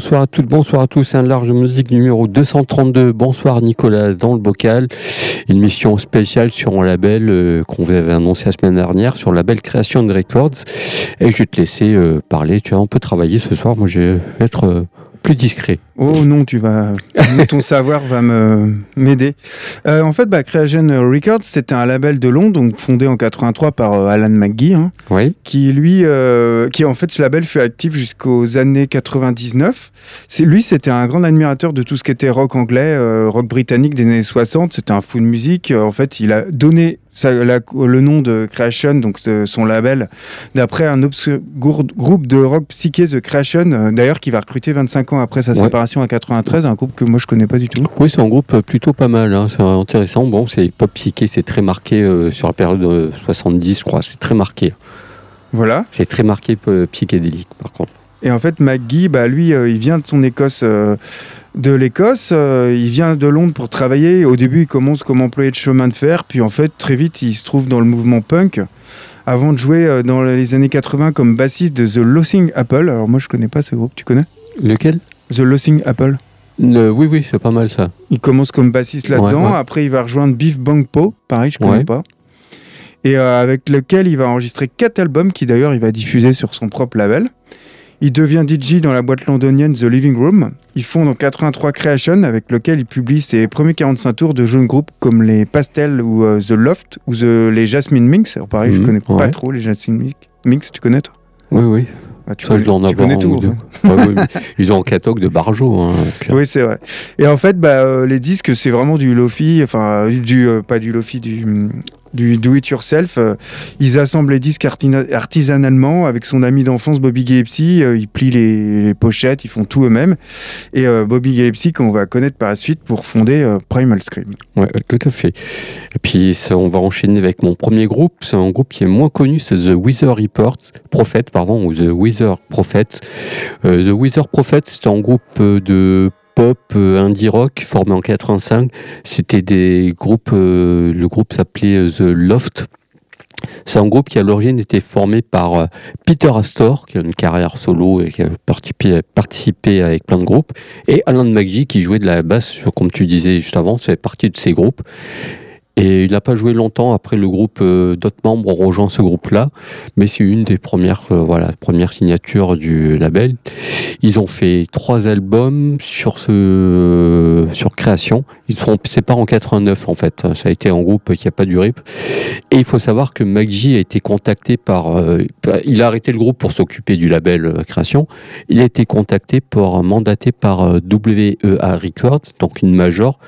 Bonsoir à toutes, bonsoir à tous, un large musique numéro 232. Bonsoir Nicolas dans le bocal. Une mission spéciale sur un label euh, qu'on avait annoncé la semaine dernière, sur le label Creation Records. Et je vais te laisser euh, parler. Tu vois, on peut travailler ce soir. Moi, je vais être euh, plus discret. Oh non, tu vas, ton savoir va m'aider. Euh, en fait, bah, Creation Records, c'était un label de Londres, donc fondé en 83 par euh, Alan McGee, hein, Oui. qui lui, euh, qui en fait, ce label fut actif jusqu'aux années 99. C'est lui, c'était un grand admirateur de tout ce qui était rock anglais, rock britannique des années 60. C'était un fou de musique. En fait, il a donné ça- la- le nom de Creation, donc de son label, d'après un groupe de rock psyché, The Creation, euh, d'ailleurs, qui va recruter 25 ans après sa Ouais. séparation en 93, un groupe que moi je connais pas du tout. Oui, c'est un groupe euh, plutôt pas mal. hein. C'est intéressant. Bon, c'est pop psyché, c'est très marqué euh, sur la période euh, 70, je crois. C'est très marqué. Voilà. C'est très marqué psychédélique, par contre. Et en fait, McGee, bah, lui, euh, il vient de son Écosse, euh, de l'Écosse. euh, il vient de Londres pour travailler. Au début, il commence comme employé de chemin de fer. Puis en fait, très vite, il se trouve dans le mouvement punk. Avant de jouer dans les années 80 comme bassiste de The Lossing Apple. Alors moi, je connais pas ce groupe. Tu connais? Lequel? The Lossing Apple. Le- Oui, oui, c'est pas mal ça. Il commence comme bassiste là-dedans. Ouais, ouais. Après, il va rejoindre Beef Bang Po. Pareil, je connais Ouais. pas. Et euh, avec lequel il va enregistrer quatre albums qui d'ailleurs il va diffuser sur son propre label. Il devient DJ dans la boîte londonienne The Living Room. Il fonde en 83 Creation avec lequel il publie ses premiers 45 tours de jeunes groupes comme les Pastels ou euh, The Loft ou The- les Jasmine Minx. Alors pareil, je Mhm, connais pas trop les Jasmine Minx. Tu connais toi? Oui, oui. Ah, tu Ça, je dois en tu avoir connais un tout. en. Ouais, mais ils ont un catalogue de Barjo. Hein. Oui, c'est vrai. Et en fait, bah, euh, les disques, c'est vraiment du lofi, enfin, du, euh, pas du lofi, du, du do it yourself. Euh, ils assemblent les disques artisanalement avec son ami d'enfance Bobby Gillespie. Euh, ils plient les, pochettes, ils font tout eux-mêmes. Et euh, Bobby Gillespie, qu'on va connaître par la suite pour fonder euh, Primal Scream. Ouais, tout à fait. Et puis, on va enchaîner avec mon premier groupe. C'est un groupe qui est moins connu, c'est The Wither Report, Prophet, pardon, ou The Wither Prophet. The Wither Prophet, c'est un groupe de pop euh, indie rock formé en 85. C'était des groupes, euh, le groupe s'appelait euh, The Loft. C'est un groupe qui à l'origine était formé par Peter Astor, qui a une carrière solo et qui a participé, avec plein de groupes, et Alan McGee qui jouait de la basse, comme tu disais juste avant, c'est partie de ces groupes. Et il n'a pas joué longtemps après le groupe, euh, d'autres membres ont rejoint ce groupe-là, mais c'est une des premières, euh, voilà, premières signatures du label. Ils ont fait trois albums sur ce, sur création. Ils sont séparés en 89 en fait. Ça a été un groupe qui n'a pas duré. Et il faut savoir que McGee a été contacté par, euh, il a arrêté le groupe pour s'occuper du label euh, création. Il a été contacté pour mandaté par euh, WEA Records, donc une major,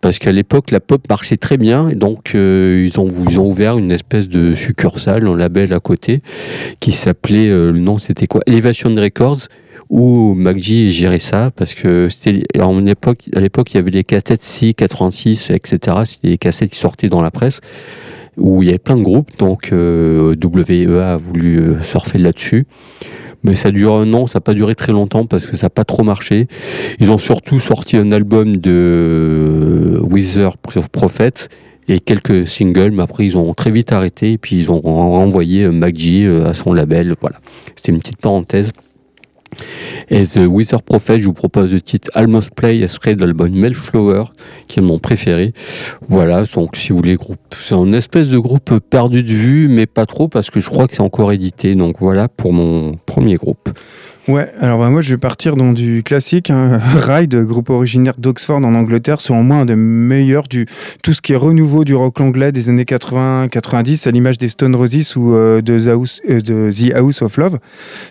parce qu'à l'époque la pop marchait très bien donc euh, ils, ont, ils ont ouvert une espèce de succursale, un label à côté qui s'appelait, euh, le nom c'était quoi? Elevation Records où McGee gérait ça parce que c'était une époque à l'époque il y avait les cassettes C 86 etc c'était des cassettes qui sortaient dans la presse où il y avait plein de groupes donc euh, WEA a voulu euh, surfer là-dessus mais ça dure un an, ça n'a pas duré très longtemps parce que ça n'a pas trop marché. Ils ont surtout sorti un album de Wither Prophet et quelques singles, mais après ils ont très vite arrêté et puis ils ont renvoyé euh, euh, à son label. Voilà, c'était une petite parenthèse. Et The Wither Prophet, je vous propose le titre Almost Play, extrait de l'album Melflower, qui est mon préféré. Voilà, donc si vous voulez, groupe, c'est un espèce de groupe perdu de vue, mais pas trop parce que je crois que c'est encore édité. Donc voilà pour mon premier groupe. Ouais, alors bah, moi je vais partir dans du classique, hein, Ride, groupe originaire d'Oxford en Angleterre, selon moi un des meilleurs du tout ce qui est renouveau du rock anglais des années 80-90, à l'image des Stone Roses ou euh, de, The House, euh, de The House of Love.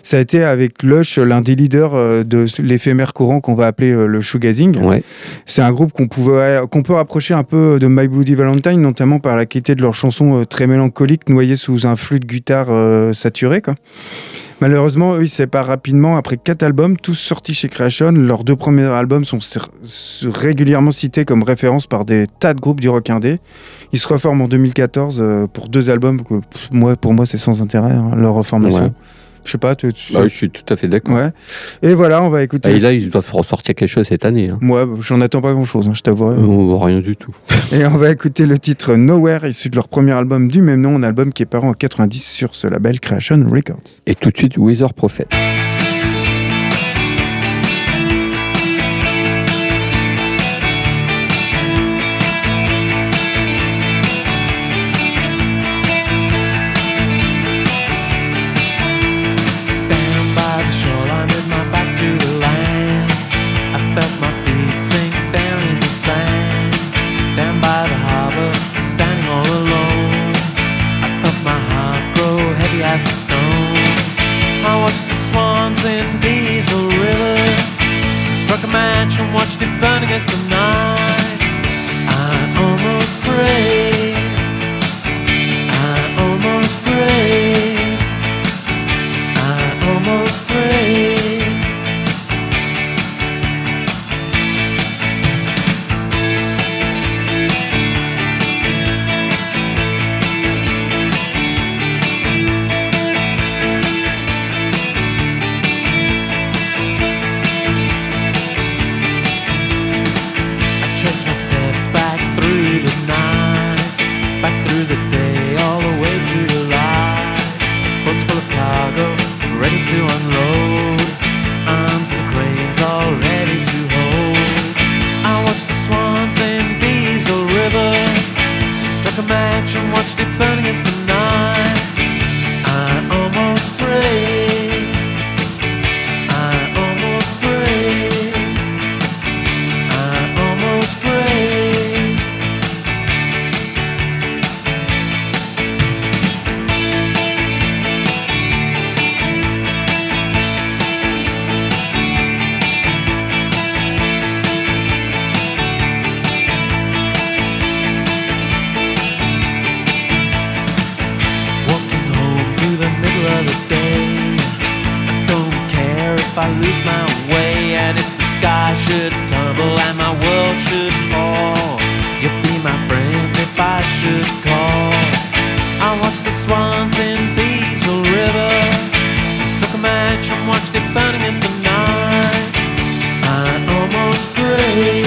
Ça a été avec Lush l'un des leaders euh, de l'éphémère courant qu'on va appeler le shoegazing. Ouais. C'est un groupe qu'on pouvait qu'on peut rapprocher un peu de My Bloody Valentine, notamment par la qualité de leurs chansons très mélancoliques, noyées sous un flux de guitare saturé. Quoi. Malheureusement, eux, ils séparent rapidement après quatre albums, tous sortis chez Creation. Leurs deux premiers albums sont régulièrement cités comme référence par des tas de groupes du rock indé. Ils se reforment en 2014 euh, pour deux albums pour moi, c'est sans intérêt, hein, leur reformation. Je sais pas, tu, tu- Bah je suis tout à fait d'accord. ouais. Et voilà, on va écouter. Et là, ils doivent ressortir quelque chose cette année. Hein. Moi, j'en attends pas grand-chose, hein, je t'avoue. Oh, rien du tout. Et on va écouter le titre Nowhere, issu de leur premier album du même nom, un album qui est paru en 90 sur ce label Creation Records. Et tout de suite, Wither Prophet. felt my feet sink down in the sand. Down by the harbor, standing all alone. I felt my heart grow heavy as a stone. I watched the swans in Diesel River. I struck a match and watched it burn against the night. I almost prayed. I lose my way and if the sky should tumble and my world should fall. You'll be my friend if I should call. I watched the swans in Diesel River. Struck a match and watched it burn against the night. I almost prayed.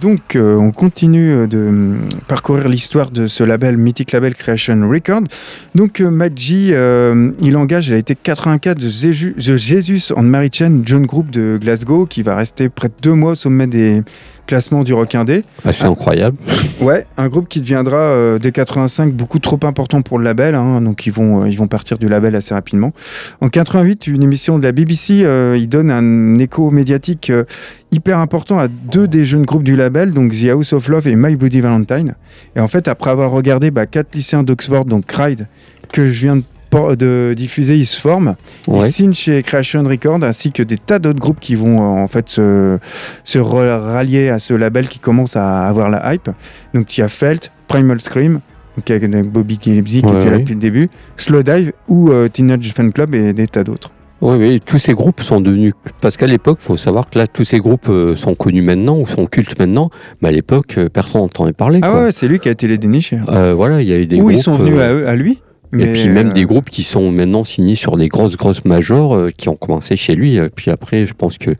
Donc, euh, on continue euh, de hum, parcourir l'histoire de ce label, mythique label Creation Record. Donc, euh, euh, il engage à l'été 84 The, Jesus and Mary Chain, jeune groupe de Glasgow, qui va rester près de deux mois au sommet des classements du rock indé. Assez Ah. incroyable. Ouais, un groupe qui deviendra euh, dès 85 beaucoup trop important pour le label, hein, donc ils vont, euh, ils vont partir du label assez rapidement. En 88, une émission de la BBC, euh, il donne un écho médiatique euh, hyper important à deux des jeunes groupes du label, donc The House of Love et My Bloody Valentine. Et en fait, après avoir regardé bah, quatre lycéens d'Oxford, donc Cried, que je viens de, de diffuser, ils se forment. Ouais. Ils signent chez Creation Records ainsi que des tas d'autres groupes qui vont euh, en fait se, se rallier à ce label qui commence à avoir la hype. Donc il y a Felt, Primal Scream, donc avec Bobby Gillespie qui était là depuis le début, Slow Dive ou euh, Teenage Fan Club et des tas d'autres. Oui, oui, tous ces groupes sont devenus. Parce qu'à l'époque, il faut savoir que là, tous ces groupes euh, sont connus maintenant ou sont cultes maintenant, mais à l'époque, personne n'entendait parler. Ah quoi. ouais, c'est lui qui a été les dénicher. Euh, voilà, il y a eu des Ou groupes. ils sont venus euh, à, eux- à lui. Et puis même euh, des groupes qui sont maintenant signés sur des grosses, grosses majors euh, qui ont commencé chez lui. euh, Puis après, je pense que.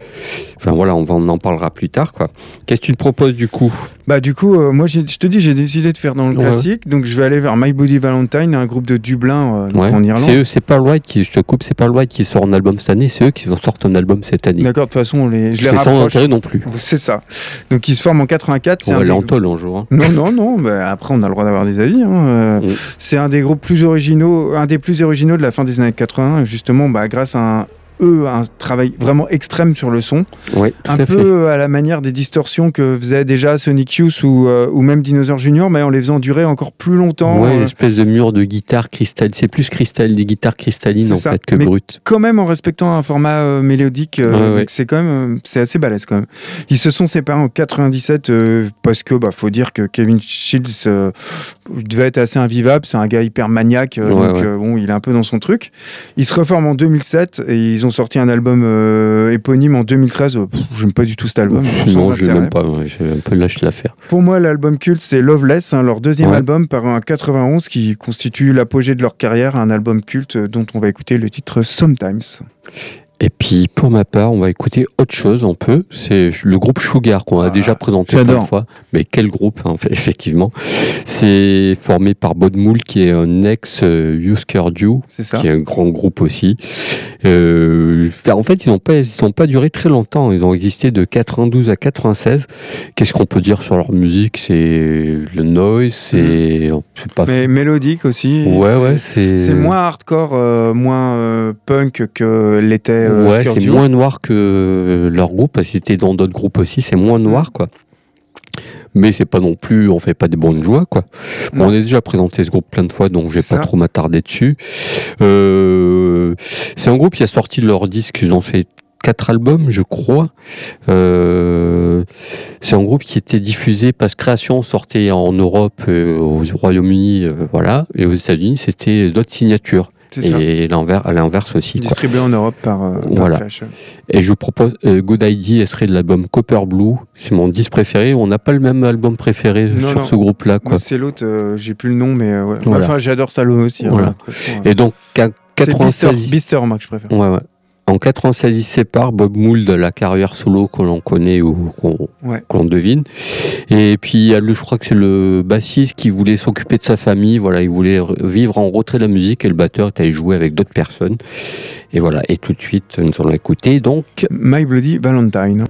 Enfin voilà, on, va, on en parlera plus tard. quoi. Qu'est-ce que tu te proposes du coup? Bah du coup, euh, moi je te dis, j'ai décidé de faire dans le Ouais. classique, donc je vais aller vers My Bloody Valentine, un groupe de Dublin Ouais. en Irlande. C'est eux, c'est Pearl White qui, je te coupe, c'est Pearl White qui sort un album cette année, c'est eux qui sortent un album cette année. D'accord, de toute façon, on les, je les C'est sans intérêt non plus. C'est ça. Donc ils se forment en 84. C'est On va des- l'entole un jour. hein. Non, non, non. bah, après, on a le droit d'avoir des avis. hein, Mm. C'est un des groupes plus originaux, un des plus originaux de la fin des années 80, justement, bah, grâce à un, eux, un travail vraiment extrême sur le son, un à peu fait. à la manière des distorsions que faisait déjà Sonic Youth ou, euh, ou même Dinosaur Junior, mais en les faisant durer encore plus longtemps. Ouais, euh, espèce de mur de guitare cristalline. C'est plus cristal, des guitares cristallines en ça. fait que Mais- brutes. quand même en respectant un format euh, mélodique. euh, Ouais, ouais. donc C'est quand même, euh, c'est assez balèze quand même. Ils se sont séparés en 97 euh, parce que bah faut dire que Kevin Shields euh, devait être assez invivable. C'est un gars hyper maniaque, euh, donc euh, bon, il est un peu dans son truc. Ils se reforment en 2007 et ils ont sorti un album euh, éponyme en 2013. Euh, J'aime pas du tout cet album. non, je même pas. J'ai un peu lâché l'affaire. Pour moi, l'album culte, c'est Loveless, hein, leur deuxième Ouais. album paru en 91 qui constitue l'apogée de leur carrière, un album culte euh, dont on va écouter le titre Sometimes. Et puis pour ma part, on va écouter autre chose un peu. C'est le groupe Sugar qu'on a Ah, déjà présenté plein de fois. Mais quel groupe, hein, effectivement. C'est formé par Bod Moule, qui est un ex Husker ça qui est un grand groupe aussi. Euh, en fait, ils n'ont pas, ils ont pas duré très longtemps. Ils ont existé de 92 à 96. Qu'est-ce qu'on peut dire sur leur musique? C'est le noise, c'est c'est pas. Mm. Mais mélodique aussi. ouais, C'est- ouais, c'est. Moins hardcore, euh, moins euh, punk que l'était ouais, Oscar c'est moins noir que euh, leur groupe. parce que C'était dans d'autres groupes aussi, c'est moins noir, quoi. Mais c'est pas non plus, on fait pas des bonnes joies, quoi. Bon, on a déjà présenté ce groupe plein de fois, donc je vais pas trop m'attarder dessus. Euh, c'est un groupe qui a sorti leur disque, ils ont fait quatre albums, je crois. Euh, c'est un groupe qui était diffusé parce que Création sortait en Europe, euh, au Royaume-Uni, euh, voilà, et aux États-Unis, c'était d'autres signatures. Et l'envers, à l'inverse aussi. quoi. Distribué en Europe par, euh, Voilà. Et je vous propose euh, Good ID, extrait de l'album Copper Blue. C'est mon disque préféré. On n'a pas le même album préféré Non, sur non. ce groupe-là. c'est l'autre, euh, j'ai plus le nom, mais euh, ouais. Voilà. Enfin, j'adore ça aussi. hein, Voilà. Et donc, qu'à C'est Bister, 96... Bister, moi, que je préfère. Ouais, ouais. En 96, il se sépare Bob Mould de la carrière solo que l'on connaît ou qu'on Ouais. devine. Et puis, il je crois que c'est le bassiste qui voulait s'occuper de sa famille. Voilà, il voulait re- vivre en retrait de la musique et le batteur est allé jouer avec d'autres personnes. Et voilà. Et tout de suite, nous allons écouter donc My Bloody Valentine.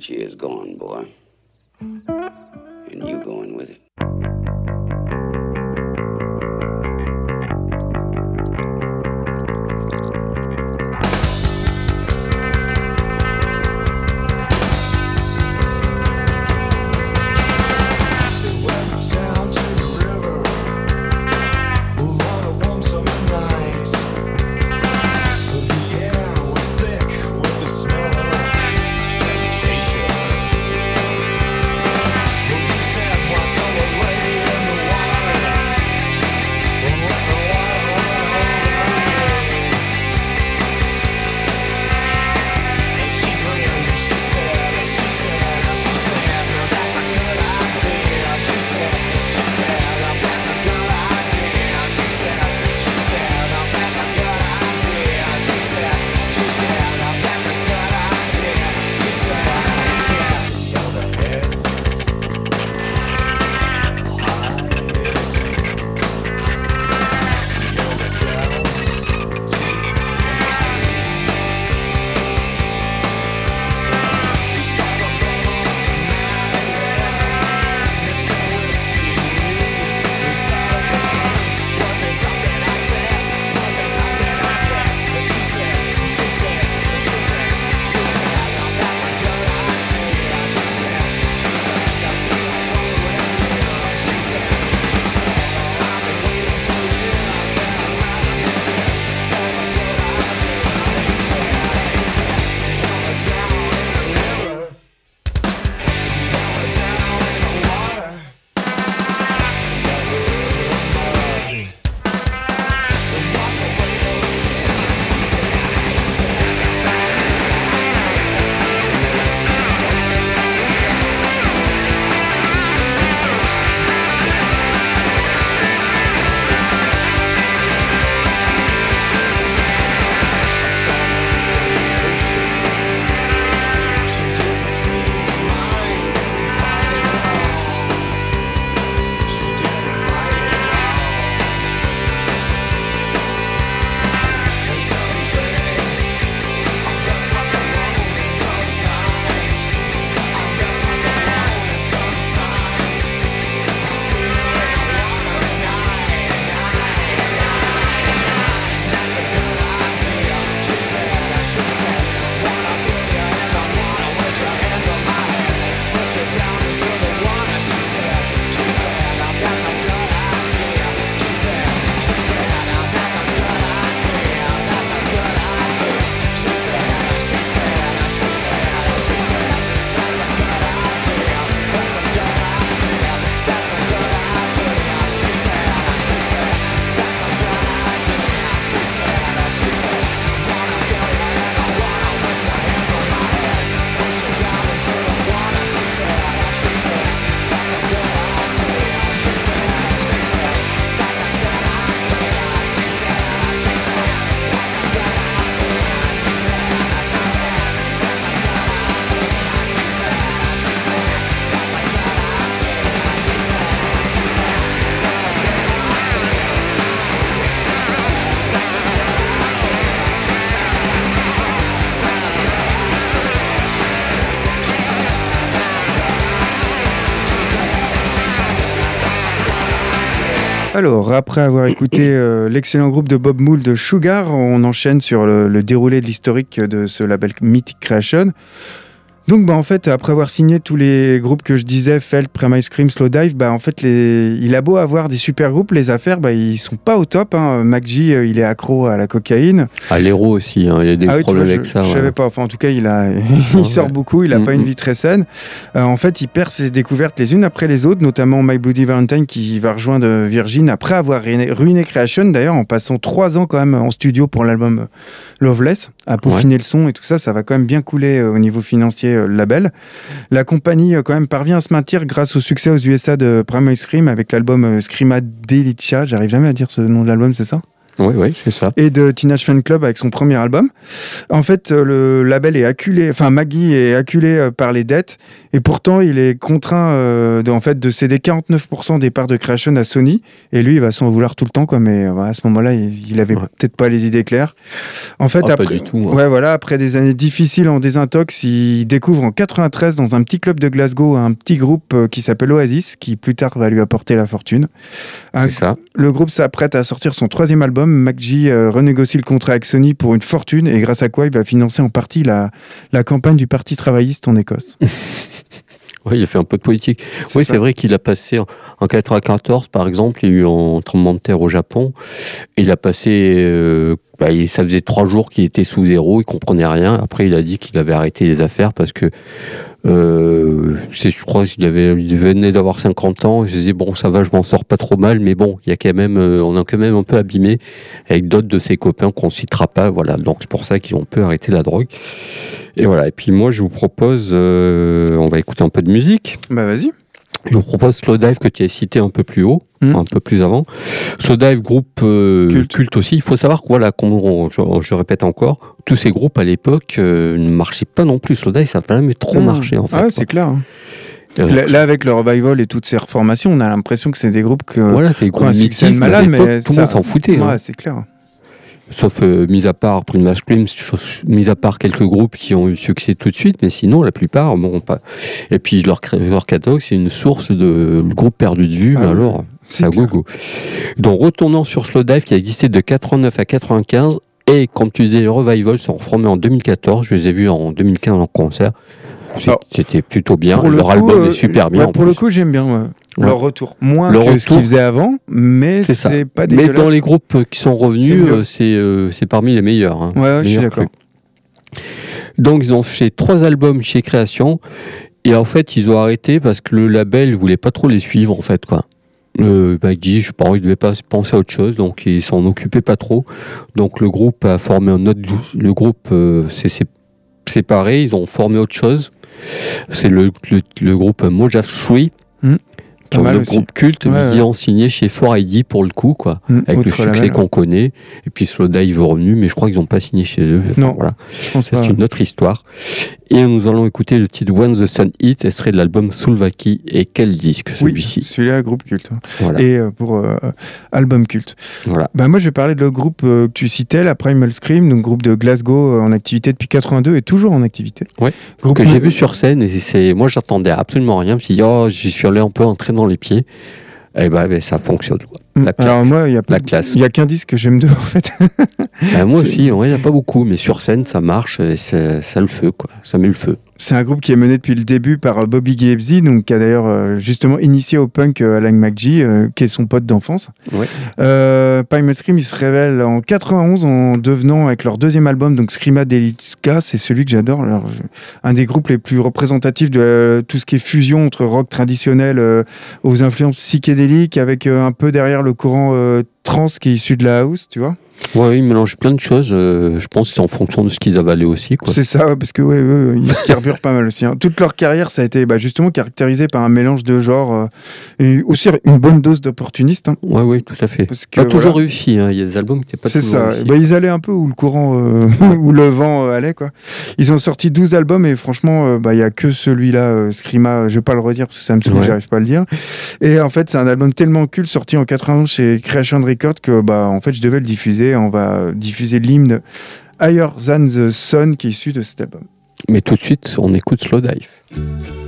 She is gone, boy. And you going with it. Alors, après avoir écouté euh, l'excellent groupe de Bob Mould de Sugar, on enchaîne sur le, le déroulé de l'historique de ce label Mythic Creation. Donc, bah, en fait, après avoir signé tous les groupes que je disais, Felt, Prime Ice Cream, Slowdive, bah, en fait, il a beau avoir des super groupes, les affaires, bah, ils sont pas au top. Hein. Euh, il est accro à la cocaïne. Ah, à l'héros aussi, hein. il y a des ah, oui, problèmes vois, avec je, ça. Je savais pas. Enfin, en tout cas, il, a... il sort beaucoup, il a pas une vie très saine. Euh, en fait, il perd ses découvertes les unes après les autres, notamment My Bloody Valentine qui va rejoindre euh, Virgin après avoir ruiné Creation, d'ailleurs, en passant trois ans quand même en studio pour l'album Loveless, à peaufiner le son et tout ça. Ça va quand même bien couler au niveau financier euh, label. La compagnie euh, quand même parvient à se maintenir grâce au succès aux USA de Primal Scream avec l'album euh, Screamadelicia. J'arrive jamais à dire ce nom de l'album, c'est ça? Oui, oui, c'est ça. et de Teenage Fan Club avec son premier album. En fait, euh, le label est acculé, enfin Maggie est acculé euh, par les dettes et pourtant il est contraint euh, de, en fait, de céder 49% des parts de Creation à Sony et lui il va s'en vouloir tout le temps quoi, mais euh, à ce moment-là il, il avait Ouais. peut-être pas les idées claires. En fait, Ah, pas après, du tout, hein. ouais, voilà, après des années difficiles en désintox, il découvre en 93 dans un petit club de Glasgow un petit groupe qui s'appelle Oasis qui plus tard va lui apporter la fortune. Un, ça. le groupe s'apprête à sortir son troisième album. MacG euh, renégocie le contrat avec Sony pour une fortune et grâce à quoi il va financer en partie la, la campagne du Parti travailliste en Écosse. Oui, il a fait un peu de politique. Oui, c'est vrai qu'il a passé en, en 94, par exemple, il y a eu un tremblement de terre au Japon. Il a passé, euh, bah, ça faisait trois jours qu'il était sous zéro, il comprenait rien. Après, il a dit qu'il avait arrêté les affaires parce que, euh, je crois qu'il avait, il venait d'avoir 50 ans. Il se disait bon, ça va, je m'en sors pas trop mal, mais bon, il y a quand même, euh, on a quand même un peu abîmé avec d'autres de ses copains qu'on citera pas. Voilà, donc c'est pour ça qu'ils ont peu arrêté la drogue. Et voilà. Et puis moi, je vous propose, euh, on va écouter un peu de musique. Bah vas-y. Je vous propose Slowdive que tu as cité un peu plus haut, Mhm. un peu plus avant. Slowdive, groupe euh, Culte. culte. aussi. Il faut savoir que voilà, je, je répète encore, tous ces groupes à l'époque euh, ne marchaient pas non plus. Slowdive, ça n'a jamais trop Mmh. marché en fait. Ah ouais, c'est clair. hein. Euh, Là, là, avec le revival et toutes ces reformations, on a l'impression que c'est des groupes que. voilà, c'est des ont un groupes succès malade, mais tout le monde s'en foutait. Ouais, hein. c'est clair. Sauf euh, mis à part Prima Scream, mis à part quelques groupes qui ont eu succès tout de suite, mais sinon la plupart, bon, pas. Et puis leur, leur catalogue, c'est une source de groupe perdu de vue, Ah mais oui, alors. c'est à gogo. Donc retournant sur Slowdive qui a existé de 89 à 95 et comme tu disais les Revival sont reformés en 2014, je les ai vus en 2015 en concert. C'était plutôt bien, Pour le leur coup, album euh, est super bien. ouais, pour le coup, j'aime bien ouais, Ouais. leur retour. Moins Le que ce qu'ils faisaient avant, mais C'est pas mais dégueulasse. dans les groupes euh, qui sont revenus, euh, c'est euh, c'est parmi les meilleurs. hein. Ouais, ouais, je suis d'accord. Donc ils ont fait trois albums chez Création et en fait ils ont arrêté parce que le label voulait pas trop les suivre en fait quoi. Euh, Maggie, je sais pas, il devait pas penser à autre chose, donc ils s'en occupaient pas trop. Donc le groupe a formé un autre, le groupe euh, s'est séparé, ils ont formé autre chose. C'est le, le, le groupe Mojave 3, qui Pas mal le aussi. groupe culte, Ouais, mais qui ouais. ont signé chez 4ID pour le coup, quoi Mmh, avec le succès qu'on connaît. Et puis Slowdive est revenu, mais je crois qu'ils n'ont pas signé chez eux. Enfin, Non, voilà. Je. C'est une autre histoire. Et nous allons écouter le titre When the Sun Hit, extrait de l'album Soulvaki. Et quel disque Oui, celui-ci celui-là, groupe culte. hein. Voilà. Et euh, pour euh, album culte. voilà. Bah, moi, je vais parler de le groupe euh, que tu citais, la Primal Scream, donc groupe de Glasgow en activité depuis 82 et toujours en activité. Ouais. Groupe Que j'ai vu sur scène, et c'est moi j'attendais absolument rien. Je me suis dit, oh, j'y suis allé un peu entrer dans les pieds. Et ben, ben, ça fonctionne. Mm. La classe. Alors moi, il y a pas La classe. Il y a qu'un disque que j'aime deux en fait. Ben, moi aussi, ouais, il n'y a pas beaucoup, mais sur scène, ça marche, et c'est- ça le feu, quoi. Ça met le feu. C'est un groupe qui est mené depuis le début par Bobby Gibbsy, donc qui a d'ailleurs euh, justement initié au punk euh, Alan McGee, euh, qui est son pote d'enfance. Ouais. Euh, Primal Scream, il se révèle en 91 en devenant avec leur deuxième album, donc Screama Delica, c'est celui que j'adore, un des groupes les plus représentatifs de euh, tout ce qui est fusion entre rock traditionnel euh, aux influences psychédéliques, avec un peu derrière le courant trans qui est issu de la house, tu vois. Ouais, ils mélangent plein de choses. euh, je pense que c'est en fonction de ce qu'ils avalaient aussi. C'est ça, ouais, parce que ouais, ouais, ouais, ils carburent pas mal aussi. hein. Toute leur carrière, ça a été bah, justement caractérisé par un mélange de genres euh, et aussi une bonne dose d'opportunistes. hein, Ouais, oui, tout à fait. parce que Pas toujours réussi. hein. Il y a des albums qui n'étaient pas C'est toujours ça. réussis. Bah, ils allaient un peu où le courant, euh, où le vent allait quoi. Ils ont sorti 12 albums et franchement, bah il y a que celui-là, Scrima. Je vais pas le redire parce que ça me saoule, j'arrive pas à le dire. Et en fait, c'est un album tellement culte sorti en 91 chez Creation Records que bah en fait, je devais le diffuser. On va diffuser l'hymne Higher Than the Sun qui est issu de cet album. Mais tout de suite, on écoute Slowdive. So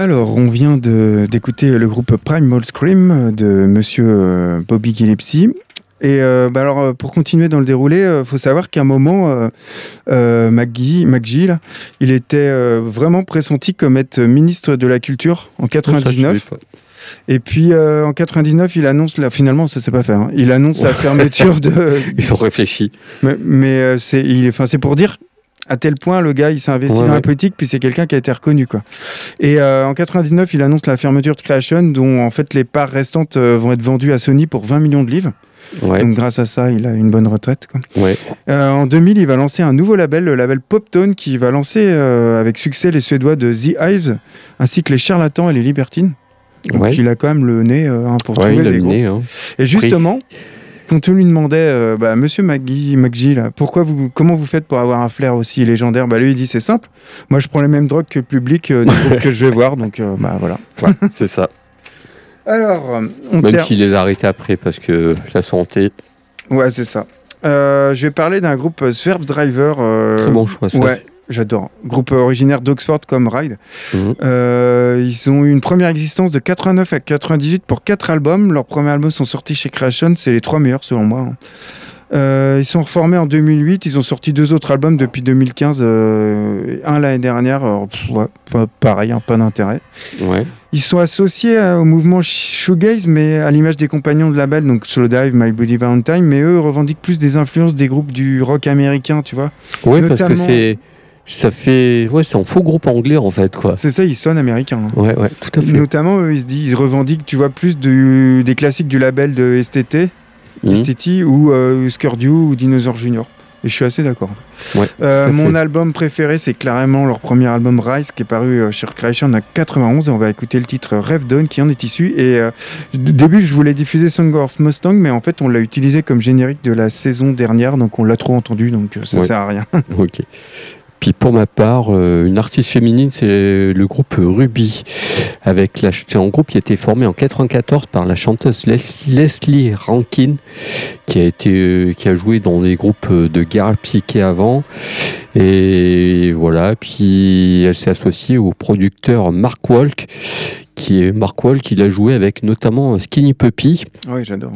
Alors, on vient d'écouter le groupe Primal Scream de monsieur euh, Bobby Gillespie. Et euh, bah alors, euh, pour continuer dans le déroulé, il faut savoir qu'à un moment, euh, McGee, McGee, là, il était vraiment pressenti comme être ministre de la Culture en 99. Et puis euh, en 99, il annonce, la, finalement, ça s'est pas fait, hein. il annonce la fermeture de, Ils ont réfléchi. mais, mais, euh, c'est il- enfin, c'est pour dire à tel point le gars il s'est investi Ouais, dans la politique puis c'est quelqu'un qui a été reconnu quoi. Et euh, en 99 il annonce la fermeture de Creation dont en fait les parts restantes euh, vont être vendues à Sony pour 20 millions de livres. Ouais, Donc grâce à ça il a une bonne retraite quoi. ouais. Euh, en 2000 il va lancer un nouveau label, le label Poptone qui va lancer avec succès les Suédois de The Hives ainsi que les Charlatans et les Libertines. Donc il a quand même le nez hein, pour trouver il a des le nez, hein. Et justement, quand on lui demandait, euh, bah, Monsieur McGee, McGee, là, pourquoi vous, comment vous faites pour avoir un flair aussi légendaire? Bah lui il dit c'est simple. Moi je prends les mêmes drogues que le public euh, du groupe que je vais voir, donc euh, bah voilà. C'est ça. Alors, on Même s'il les a arrêtés après parce que la santé, ouais c'est ça. Euh, je vais parler d'un groupe Swerve Driver. euh, très bon choix. Ça. Ouais, j'adore. Groupe originaire d'Oxford comme Ride. Mhm. Euh, ils ont eu une première existence de 89 à 98 pour quatre albums. Leurs premiers albums sont sortis chez Creation, c'est les trois meilleurs selon moi. hein. Euh, ils sont reformés en 2008, ils ont sorti deux autres albums depuis 2015, euh, un l'année dernière, Alors, pff, ouais, enfin, pareil, hein, pas d'intérêt. Ouais. Ils sont associés euh, au mouvement shoegaze, mais à l'image des compagnons de label, donc Slowdive, My Bloody Valentine, mais eux revendiquent plus des influences des groupes du rock américain, tu vois. Ouais, parce que c'est. Ça fait. Ouais, c'est un faux groupe anglais en fait, quoi. C'est ça, ils sonnent américains. hein. Ouais, ouais, tout à fait. Notamment, eux, ils se disent, ils revendiquent, tu vois, plus du- des classiques du label de STT. STT ou euh, ou Dinosaur Junior. Et je suis assez d'accord. Ouais, Euh, fait. mon album préféré, c'est clairement leur premier album Rise qui est paru euh, sur Creation en 91 et on va écouter le titre Rêve Dawn qui en est issu. Et euh, au début, je voulais diffuser Song of Mustang, mais en fait, on l'a utilisé comme générique de la saison dernière, donc on l'a trop entendu, donc euh, ça Ouais. sert à rien. Ok. Puis pour ma part, euh, une artiste féminine, c'est le groupe Ruby. Avec la, un groupe qui a été formé en 94 par la chanteuse Les- Leslie Rankin, qui a été, euh, qui a joué dans des groupes euh, de guerre psyché avant. Et voilà. Puis elle s'est associée au producteur Mark Walk, qui est Mark Walk, il a joué avec notamment Skinny Puppy oui, j'adore.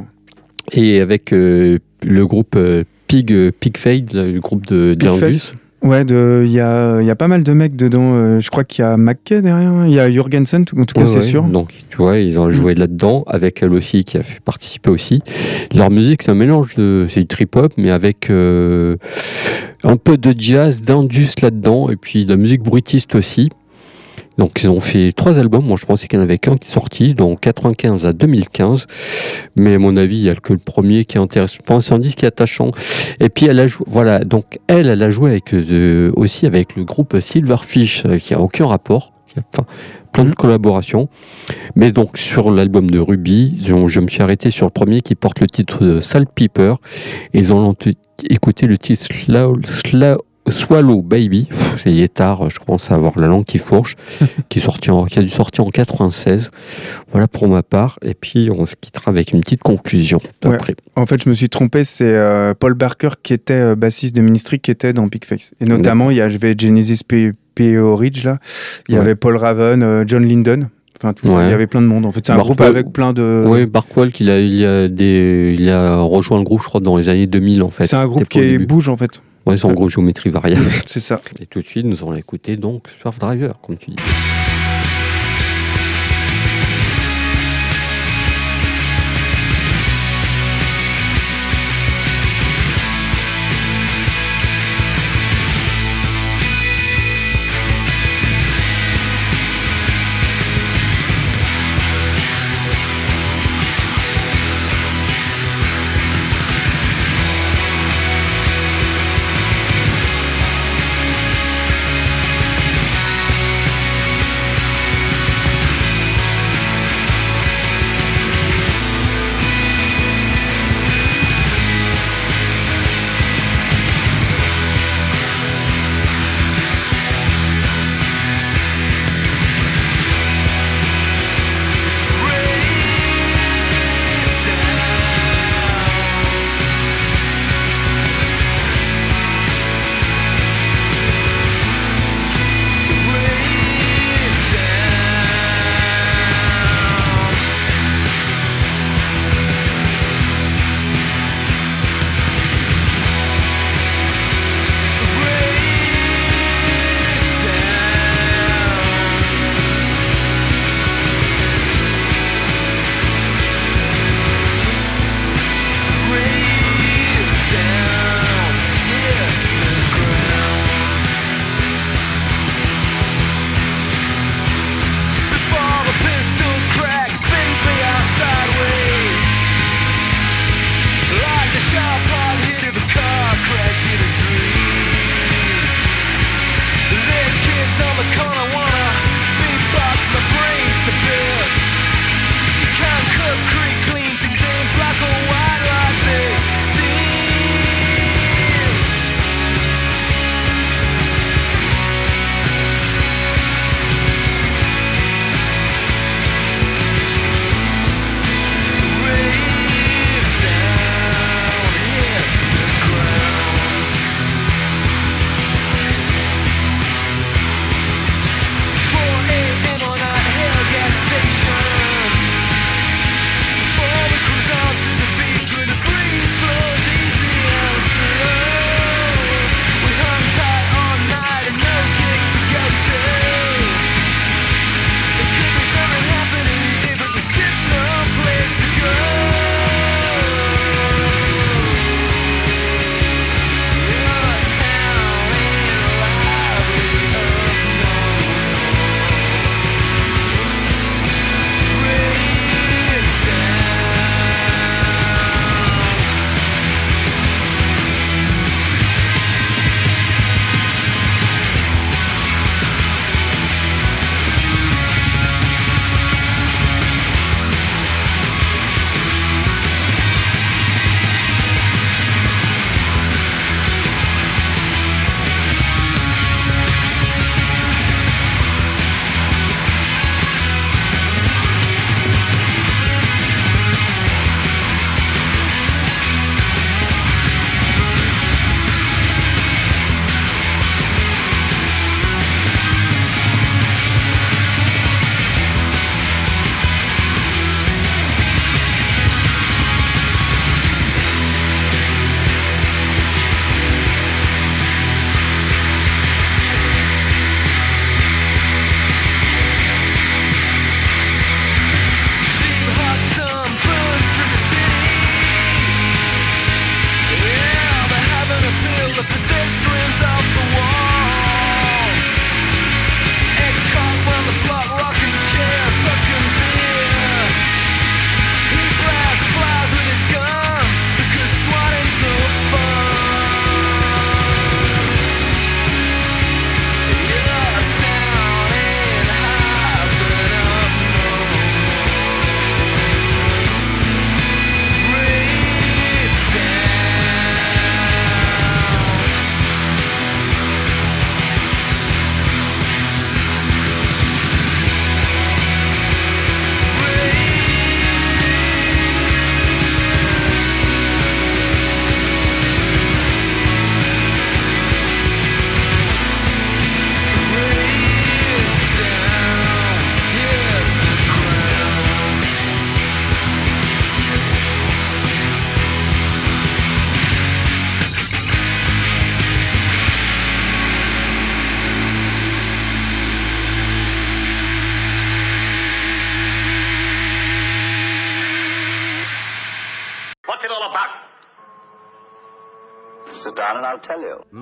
et avec euh, le groupe Pig, Pig Fade, le groupe de Pig. Ouais, de- il y a, y a pas mal de mecs dedans. euh, je crois qu'il y a McKay derrière. hein. Il y a Jurgensen, en tout cas, Ouais, c'est ouais. sûr. Donc, tu vois, ils ont joué là-dedans, avec elle aussi, qui a fait participer aussi. Leur musique, c'est un mélange de. C'est du trip-hop, mais avec euh, un peu de jazz, d'indus là-dedans, et puis de la musique bruitiste aussi. Donc, ils ont fait trois albums. Moi, je pensais qu'il n'y en avait qu'un qui est sorti, donc 95 à 2015. Mais à mon avis, il y a que le premier qui est intéressant. Je pense un disque qui est attachant. Et puis, elle a joué. Voilà. Donc, elle, elle a joué avec, euh, aussi avec le groupe Silverfish, euh, qui a aucun rapport. Enfin, plein de Mhm. collaborations. Mais donc, sur l'album de Ruby, je, me suis arrêté sur le premier qui porte le titre de Saltpeter. Et ils ont écouté le titre Slow, Slow- Swallow Baby. C'est il est tard, je commence à avoir la langue qui fourche, qui, est sorti en- qui a dû sortir en 96. Voilà pour ma part. Et puis, on se quittera avec une petite conclusion Ouais. après. En fait, je me suis trompé. C'est euh, Paul Barker qui était euh, bassiste de Ministry qui était dans Big Face. Et notamment, il y avait Genesis P- P.O. Ridge là. Il y Ouais. avait Paul Raven, euh, John Linden. Enfin, tout ça. Il y avait plein de monde. En fait, c'est un groupe avec plein de. Oui, Barkwell, il a, il, a des, il a rejoint le groupe, je crois, dans les années 2000, en fait. c'est un groupe qui bouge en fait. Ouais, c'est en gros géométrie variable. C'est ça. Et tout de suite, nous allons écouter donc Surf Driver, comme tu dis.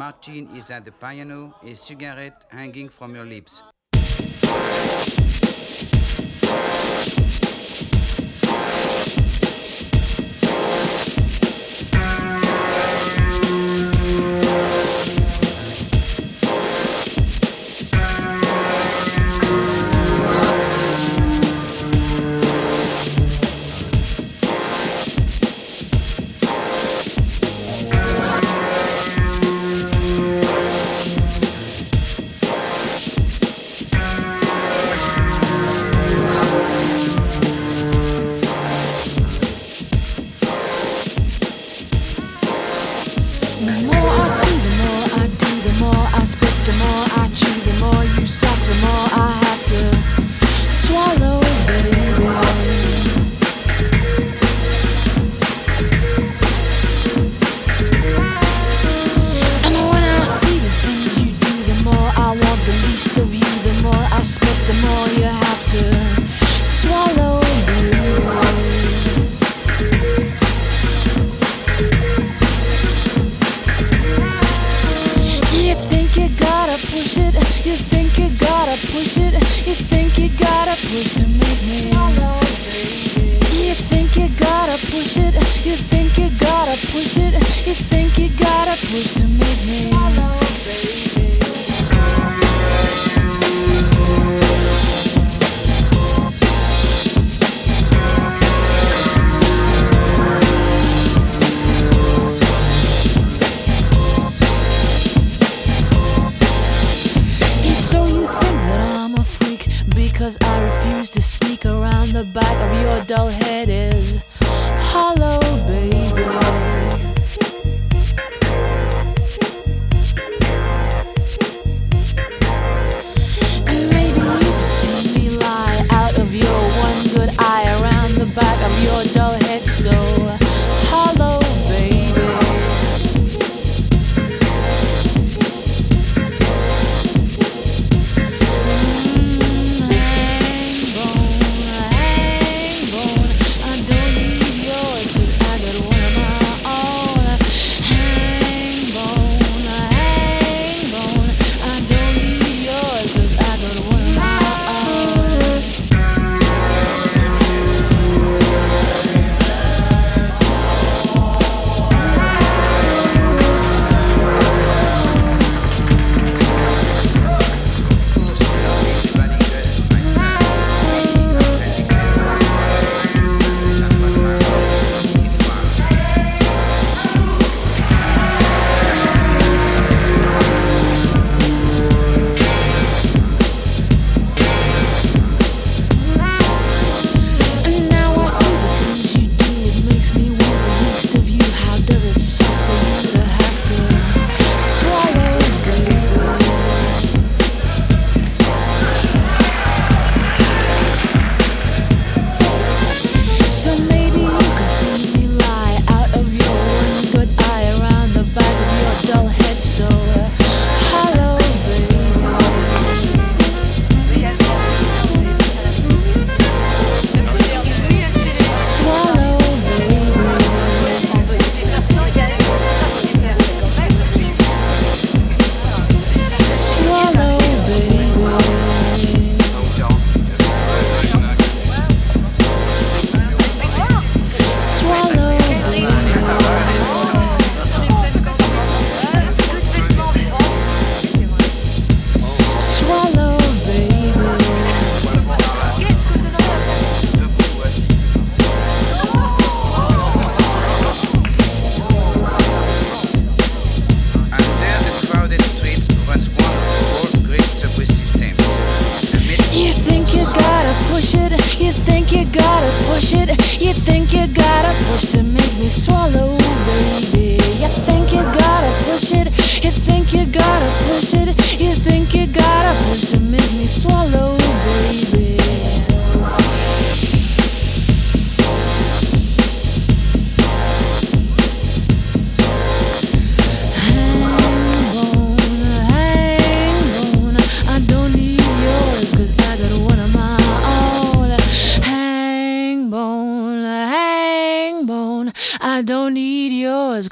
Martin is at the piano, a cigarette hanging from your lips.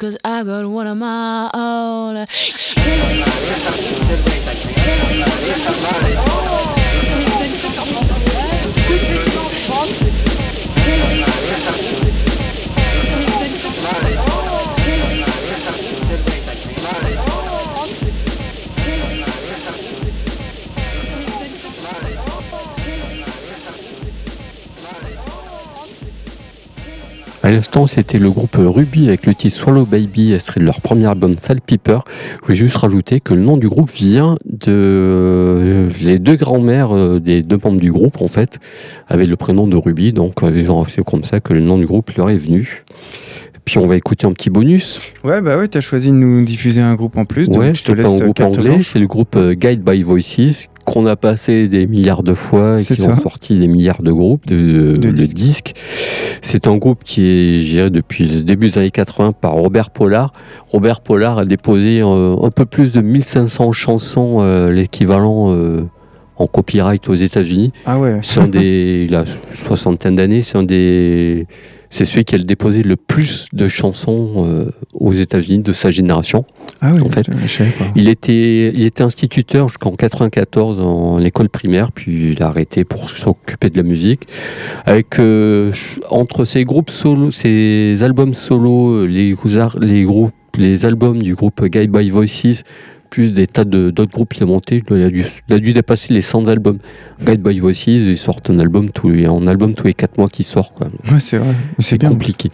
Cause I got one of my own. À l'instant, c'était le groupe Ruby avec le titre Swallow Baby, extrait de leur premier album Saltpeeper. Je voulais juste rajouter que le nom du groupe vient de euh, les deux grands-mères euh, des deux membres du groupe, en fait, avaient le prénom de Ruby, donc euh, c'est comme ça que le nom du groupe leur est venu. Puis on va écouter un petit bonus. Ouais, bah ouais, t'as choisi de nous diffuser un groupe en plus, donc ouais, je te laisse un groupe anglais, c'est le groupe Guide by Voices qu'on a passé des milliards de fois et qui ont sorti des milliards de groupes de, De de disques. disques. C'est un groupe qui est géré depuis le début des années 80 par Robert Pollard. Robert Pollard a déposé euh, un peu plus de 1500 chansons, euh, l'équivalent euh, en copyright aux États-Unis. Ah ouais, C'est des, il a une soixantaine d'années, c'est un des, c'est celui qui a déposé le plus de chansons euh, aux États-Unis de sa génération. ah ouais, en fait, je savais pas. Il était, il était instituteur jusqu'en 94 en école primaire, puis il a arrêté pour s'occuper de la musique. Avec euh, entre ses groupes solo, ses albums solo, euh, les, les groupes, les albums du groupe Guide by Voices, plus des tas de- d'autres groupes qui ont monté, il a, dû, il a dû dépasser les 100 albums. Guide by Voices, ils sortent un album tous les, un album tous les 4 mois qui sort. Quoi. Ouais, c'est vrai, c'est compliqué.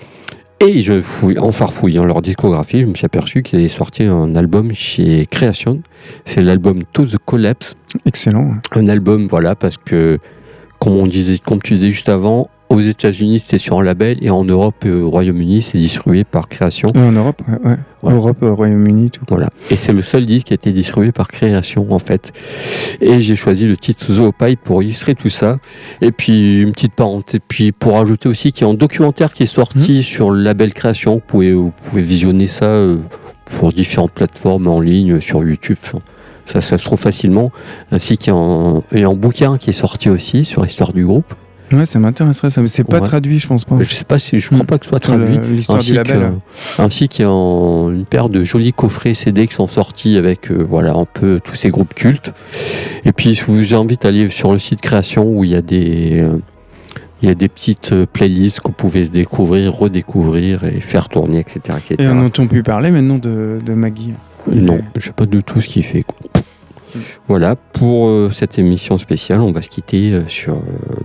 Et je fouille, en farfouillant leur discographie, je me suis aperçu qu'ils avaient sorti un album chez Creation. C'est l'album To the Collapse. Excellent. Un album, voilà, parce que, comme on disait, comme tu disais juste avant, aux États-Unis c'était sur un label et en Europe et au Royaume-Uni c'est distribué par Création. Euh, en Europe, ouais, ouais. Europe, euh, Royaume-Uni, tout. Voilà. Et c'est le seul disque qui a été distribué par Création, en fait. Et j'ai choisi le titre Zoopaille pour illustrer tout ça. Et puis, une petite parenthèse. Puis, pour ajouter aussi qu'il y a un documentaire qui est sorti sur le label Création. Vous pouvez, vous pouvez visionner ça euh, pour différentes plateformes en ligne, sur YouTube. Enfin, ça, ça se trouve facilement. Ainsi qu'il y a et un bouquin qui est sorti aussi sur l'histoire du groupe. Ouais, ça m'intéresserait, ça. Mais c'est pas Ouais. traduit, je pense pas. Je sais pas si, je crois Mm. pas que ce soit traduit. l'histoire du label. que- ainsi paire de jolis coffrets CD qui sont sortis avec euh, voilà un peu tous ces groupes cultes. Et puis je vous invite à aller sur le site Création où il y a des euh, il y a des petites euh, playlists que vous pouvez découvrir, redécouvrir et faire tourner, etc. etc. Et on entend plus parler maintenant de, de Maggie. Non, je sais pas du tout ce qu'il fait. quoi. Voilà, pour euh, cette émission spéciale, on va se quitter euh, sur euh,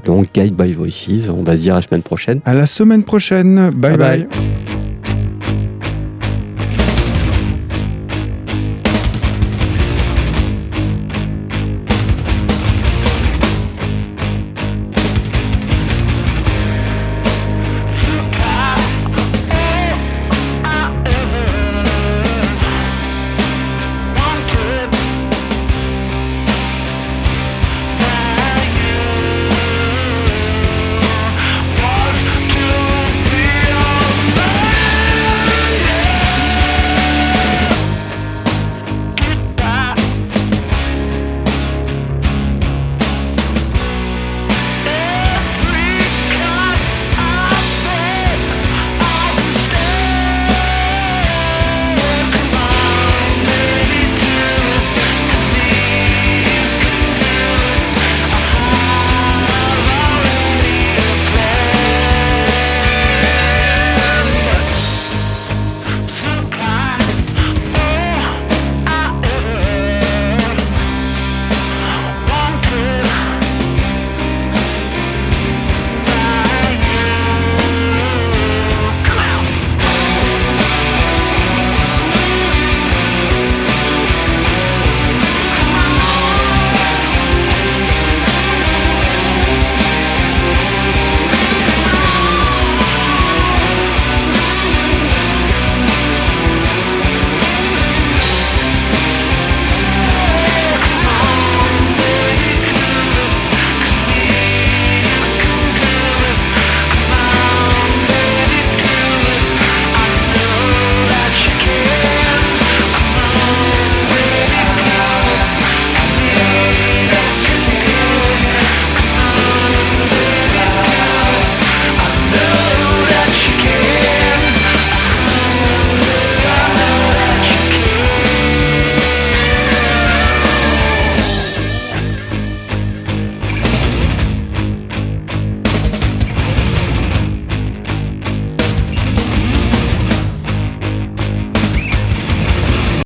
donc Guide by Voices. On va se dire à la semaine prochaine. À la semaine prochaine. bye. Bye bye. bye.